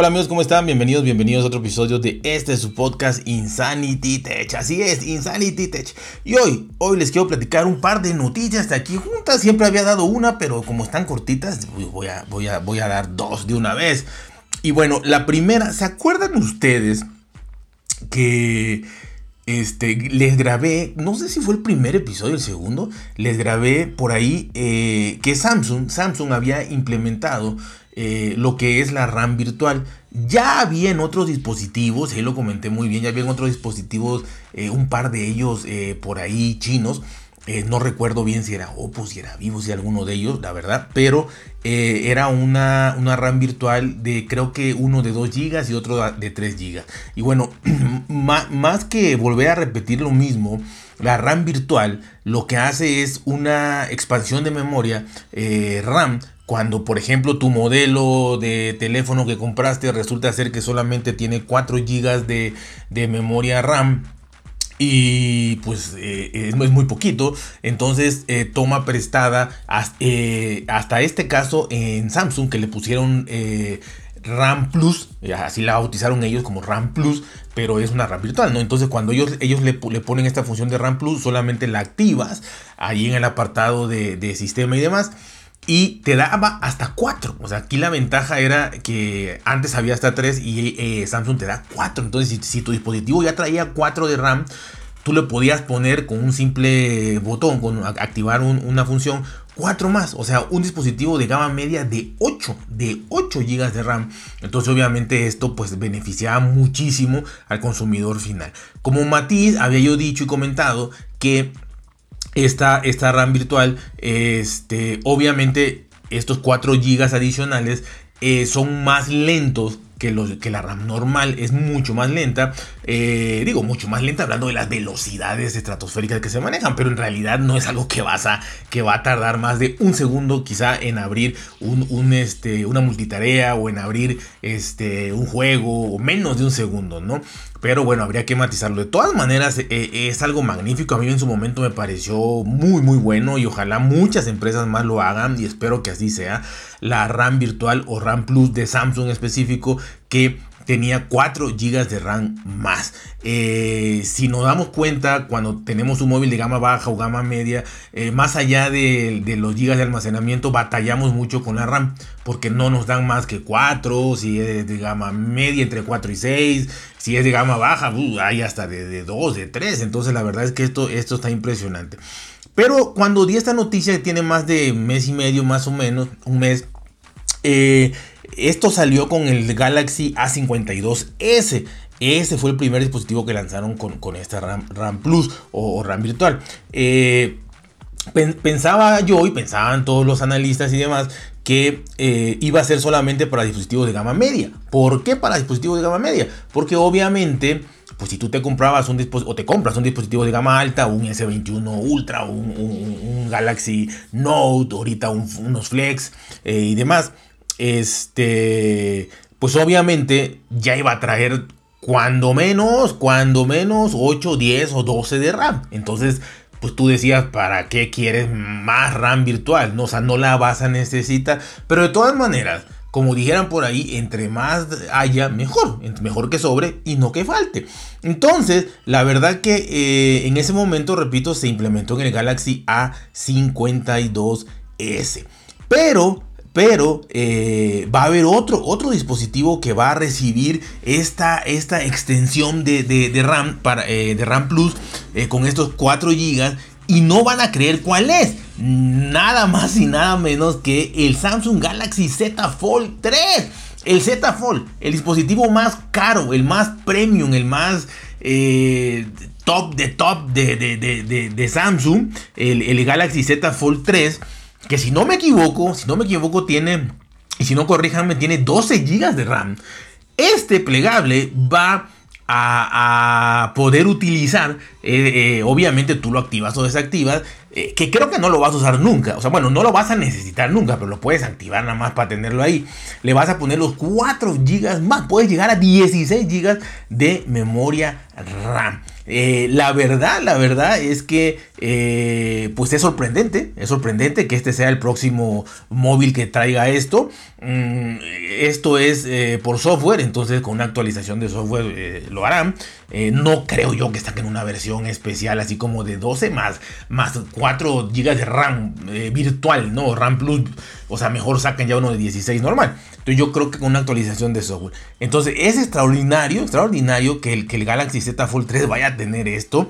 Hola amigos, ¿cómo están? Bienvenidos, bienvenidos a otro episodio de este su podcast Insanity Tech. Así es, Insanity Tech. Y hoy, hoy les quiero platicar un par de noticias de aquí juntas. Siempre había dado una, pero como están cortitas, voy a, voy a, voy a dar dos de una vez. Y bueno, la primera, ¿se acuerdan ustedes que este, les grabé, no sé si fue el primer episodio, el segundo, les grabé por ahí eh, que Samsung, Samsung había implementado eh, lo que es la RAM virtual. Ya había en otros dispositivos, ahí lo comenté muy bien, ya había en otros dispositivos, eh, un par de ellos eh, por ahí chinos. no recuerdo bien si era Oppo, si era Vivo, si alguno de ellos, la verdad. Pero era una, una, RAM virtual de creo que uno de 2 GB y otro de 3 GB. Y bueno, más, más que volver a repetir lo mismo, la RAM virtual lo que hace es una expansión de memoria RAM cuando, por ejemplo, tu modelo de teléfono que compraste resulta ser que solamente tiene 4 GB de, memoria RAM y pues eh, es, muy poquito. Entonces eh, toma prestada eh, hasta, este caso en Samsung que le pusieron RAM Plus, así la bautizaron ellos como RAM Plus, pero es una RAM virtual, ¿no? Entonces cuando ellos, ellos le, ponen esta función de RAM Plus, solamente la activas ahí en el apartado de, de sistema y demás y te daba hasta 4. O sea, aquí la ventaja era que antes había hasta 3 y eh, Samsung te da 4. Entonces, si, tu dispositivo ya traía 4 de RAM, tú le podías poner con un simple botón, con activar una función, 4 más. O sea, un dispositivo de gama media de 8, de 8 GB de RAM. Entonces, obviamente, esto pues beneficiaba muchísimo al consumidor final. Como matiz, había yo dicho y comentado que esta, esta RAM virtual, este, obviamente estos 4 GB adicionales eh, son más lentos que, los, que, la RAM normal es mucho más lenta. Eh, digo, mucho más lenta hablando de las velocidades estratosféricas que se manejan, pero en realidad no es algo que, vas a, que va a tardar más de un segundo quizá en abrir un, este, una multitarea o en abrir este, un juego o menos de un segundo, ¿no? Pero bueno, habría que matizarlo. De todas maneras, eh, es algo magnífico. A mí en su momento me pareció muy, muy bueno y ojalá muchas empresas más lo hagan y espero que así sea. La RAM virtual o RAM Plus de Samsung específico que tenía 4 GB de RAM más. Eh, si nos damos cuenta, cuando tenemos un móvil de gama baja o gama media, eh, más allá de, los GB de almacenamiento, batallamos mucho con la RAM, porque no nos dan más que 4, si es de gama media, entre 4 y 6, si es de gama baja, uh, hay hasta de, 2, de 3, entonces la verdad es que esto, esto está impresionante. Pero cuando di esta noticia que tiene más de mes y medio, más o menos, un mes, eh, esto salió con el Galaxy A52s. Ese fue el primer dispositivo que lanzaron con, esta RAM, Plus o, RAM virtual. Eh, pensaba yo y pensaban todos los analistas y demás que eh, iba a ser solamente para dispositivos de gama media. ¿Por qué para dispositivos de gama media? Porque obviamente, pues si tú te comprabas un dispositivo o te compras un dispositivo de gama alta, un S21 Ultra, un, Galaxy Note, ahorita unos Flex y demás este, pues obviamente ya iba a traer cuando menos, cuando menos 8, 10 o 12 de RAM. Entonces, pues tú decías, ¿para qué quieres más RAM virtual? No, o sea, no la vas a necesitar. Pero de todas maneras, como dijeran por ahí, entre más haya, mejor. Mejor que sobre y no que falte. Entonces, la verdad que eh, en ese momento, repito, se implementó en el Galaxy A52s. Pero pero eh, va a haber otro, otro dispositivo que va a recibir esta, esta extensión de, RAM, para, eh, de RAM Plus eh, con estos 4 GB y no van a creer cuál es. Nada más y nada menos que el Samsung Galaxy Z Fold 3. El Z Fold, el dispositivo más caro, el más premium, el más top de top de, de Samsung, el Galaxy Z Fold 3 que si no me equivoco, si no me equivoco tiene, y si no corríjanme, tiene 12 GB de RAM. Este plegable va a, poder utilizar, eh, eh, obviamente tú lo activas o desactivas, eh, que creo que no lo vas a usar nunca. O sea, bueno, no lo vas a necesitar nunca, pero lo puedes activar nada más para tenerlo ahí. Le vas a poner los 4 GB más, puedes llegar a 16 GB de memoria RAM. Eh, la verdad, la verdad es que eh, pues es sorprendente, es sorprendente que este sea el próximo móvil que traiga esto. Mm, esto es eh, por software, entonces con una actualización de software lo harán. No creo yo que saquen una versión especial así como de 12 más, más 4 GB de RAM virtual, ¿no? RAM Plus, o sea, mejor saquen ya uno de 16 normal. Entonces yo creo que con una actualización de software. Entonces es extraordinario, extraordinario que el, que el Galaxy Z Fold 3 vaya a tener esto.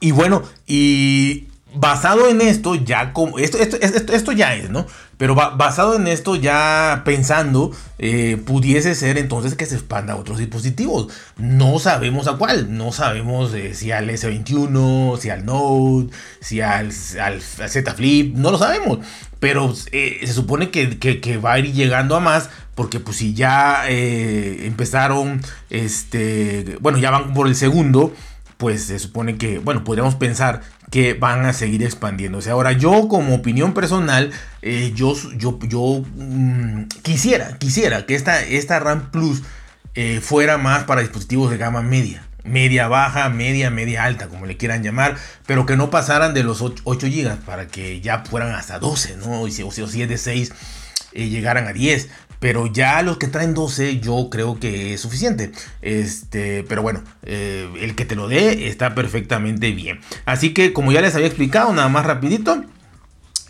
Y bueno, y basado en esto, ya como. Esto, esto, esto, ya es, ¿no? Pero basado en esto, ya pensando, eh, pudiese ser entonces que se expanda a otros dispositivos. No sabemos a cuál. No sabemos eh, si al S21, si al Note, si al, al, Z Flip. No lo sabemos. Pero eh, se supone que, que, va a ir llegando a más. Porque pues si ya empezaron, este, bueno, ya van por el segundo pues se supone que, bueno, podríamos pensar que van a seguir expandiéndose. Ahora, yo como opinión personal, eh, yo, yo, yo mm, quisiera, quisiera que esta, esta RAM Plus eh, fuera más para dispositivos de gama media. Media baja, media, media alta, como le quieran llamar, pero que no pasaran de los 8, GB para que ya fueran hasta 12, ¿no? O si, o si es de 6, eh, llegaran a 10. Pero ya los que traen 12 yo creo que es suficiente. Este, pero bueno, eh, el que te lo dé está perfectamente bien. Así que como ya les había explicado, nada más rapidito.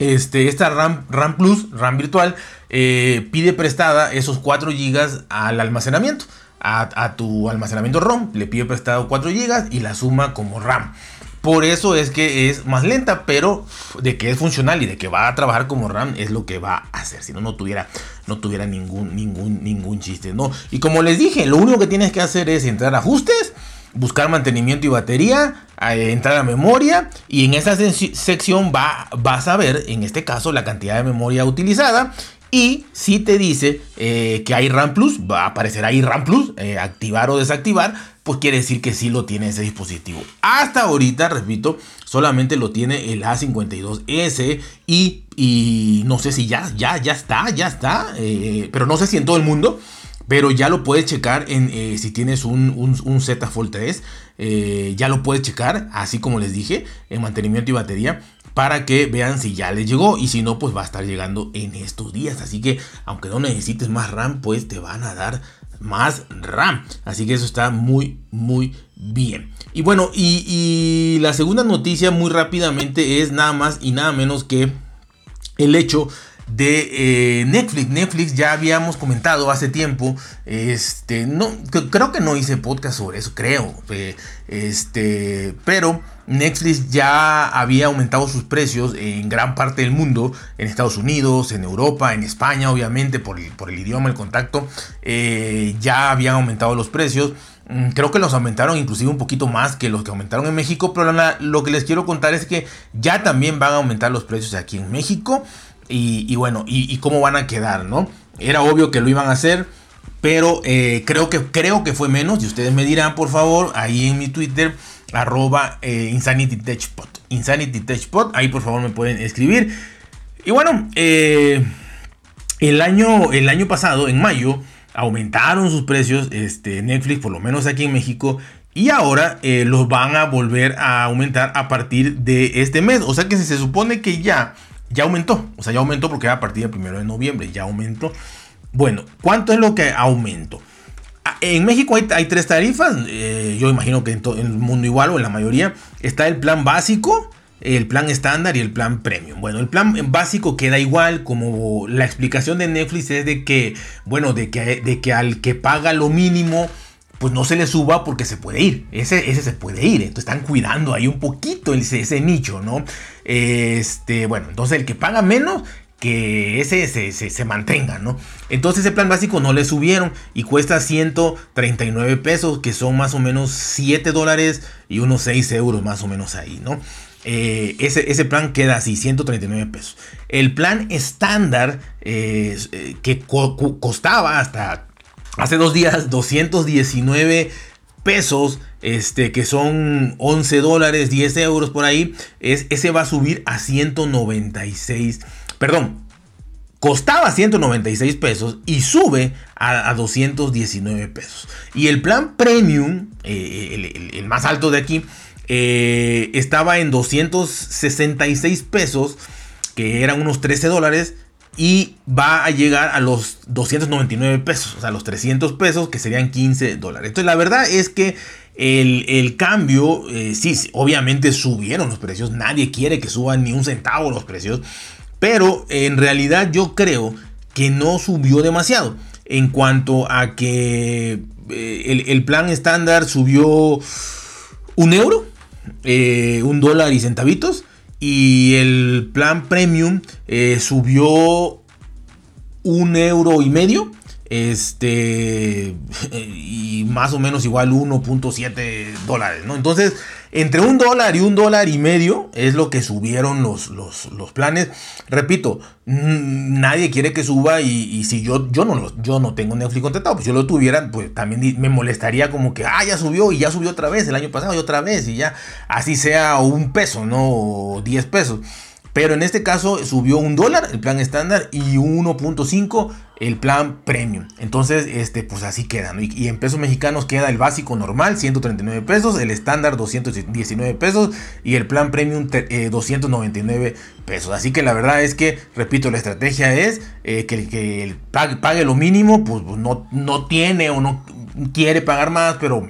Este, esta RAM, RAM Plus, RAM virtual, eh, pide prestada esos 4 GB al almacenamiento. A, a, tu almacenamiento ROM le pide prestado 4 GB y la suma como RAM. Por eso es que es más lenta, pero de que es funcional y de que va a trabajar como RAM es lo que va a hacer. Si no, no tuviera, no tuviera ningún, ningún, ningún chiste, ¿no? Y como les dije, lo único que tienes que hacer es entrar a ajustes, buscar mantenimiento y batería, entrar a memoria y en esa sección va, vas a ver, en este caso, la cantidad de memoria utilizada y si te dice eh, que hay RAM Plus, va a aparecer ahí RAM Plus, eh, activar o desactivar, pues quiere decir que sí lo tiene ese dispositivo. Hasta ahorita, repito, solamente lo tiene el A52S y, y no sé si ya, ya, ya está, ya está, eh, pero no sé si en todo el mundo. Pero ya lo puedes checar en si tienes un, un, Z Fold 3. ya lo puedes checar, así como les dije, en mantenimiento y batería para que vean si ya les llegó y si no pues va a estar llegando en estos días. Así que aunque no necesites más RAM pues te van a dar más RAM. Así que eso está muy muy bien. Y bueno y, la segunda noticia muy rápidamente es nada más y nada menos que el hecho de eh, Netflix. Netflix ya habíamos comentado hace tiempo. Este, no, creo que no hice podcast sobre eso, creo. Este, pero Netflix ya había aumentado sus precios en gran parte del mundo, en Estados Unidos, en Europa, en España, obviamente, por el, por el idioma, el contacto, eh, ya habían aumentado los precios. Mm, creo que los aumentaron inclusive un poquito más que los que aumentaron en México, pero lo que les quiero contar es que ya también van a aumentar los precios aquí en México y, bueno, y, cómo van a quedar, ¿no? Era obvio que lo iban a hacer, pero eh, creo, que, creo que fue menos y ustedes me dirán, por favor, ahí en mi Twitter arroba eh, Insanity TechPod. Insanity TechPod, ahí por favor me pueden escribir. Y bueno, eh, el, año, el año pasado, en mayo, aumentaron sus precios, este, Netflix, por lo menos aquí en México, y ahora eh, los van a volver a aumentar a partir de este mes. O sea que se supone que ya, ya aumentó. O sea, ya aumentó porque a partir del primero de noviembre ya aumentó. Bueno, ¿cuánto es lo que aumentó? En México hay, tres tarifas, eh, yo imagino que en todo el mundo igual o en la mayoría. Está el plan básico, el plan estándar y el plan premium. Bueno, el plan básico queda igual, como la explicación de Netflix es de que, bueno, de que, de que al que paga lo mínimo, pues no se le suba porque se puede ir. Ese, ese se puede ir. Entonces están cuidando ahí un poquito ese, ese nicho, ¿no? Este, bueno, entonces el que paga menos que ese se, mantenga, ¿no? Entonces ese plan básico no le subieron y cuesta 139 pesos, que son más o menos 7 dólares y unos 6 euros más o menos ahí, ¿no? Eh, ese, plan queda así, 139 pesos. El plan estándar eh, eh, que costaba hasta hace dos días 219 pesos, este, que son 11 dólares, 10 euros por ahí, es, ese va a subir a 196 Perdón, costaba 196 pesos y sube a, 219 pesos. Y el plan premium, el, más alto de aquí, eh, estaba en 266 pesos, que eran unos 13 dólares. Y va a llegar a los 299 pesos, o sea, los 300 pesos, que serían 15 dólares. Entonces, la verdad es que el, cambio, eh, sí, obviamente subieron los precios. Nadie quiere que suban ni un centavo los precios. Pero en realidad yo creo que no subió demasiado. En cuanto a que eh, el, plan estándar subió un euro, eh, un dólar y centavitos. Y el plan premium eh, subió un euro y medio. Este, y más o menos igual 1.7 dólares, ¿no? Entonces, entre un dólar y un dólar y medio es lo que subieron los, los, planes. Repito, nadie quiere que suba y, si yo, yo, no, yo no tengo Netflix contratado, pues yo lo tuviera, pues también me molestaría como que, ah, ya subió y ya subió otra vez el año pasado y otra vez y ya, así sea un peso, no o 10 pesos. Pero en este caso subió un dólar el plan estándar y 1.5 el plan premium. Entonces, este, pues así queda. Y, en pesos mexicanos queda el básico normal, 139 pesos, el estándar 219 pesos y el plan premium 299 eh, pesos. Así que la verdad es que, repito, la estrategia es eh, que el que pague, lo mínimo, pues, pues, no, no tiene o no quiere pagar más, pero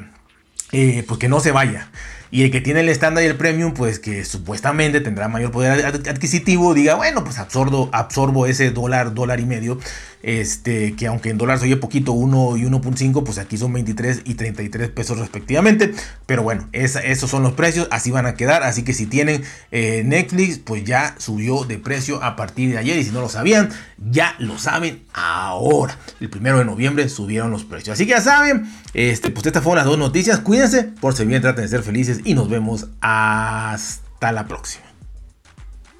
eh, pues que no se vaya. Y el que tiene el estándar y el premium, pues que supuestamente tendrá mayor poder adquisitivo, diga, bueno, pues absorbo, absorbo ese dólar, dólar y medio este, que aunque en dólares oye poquito, 1 y 1.5, pues aquí son 23 y 33 pesos respectivamente. Pero bueno, esos son los precios, así van a quedar. Así que si tienen eh, Netflix, pues ya subió de precio a partir de ayer. Y si no lo sabían, ya lo saben ahora. El primero de noviembre subieron los precios. Así que ya saben, este, pues estas fueron las dos noticias. Cuídense, por si bien traten de ser felices y nos vemos hasta la próxima.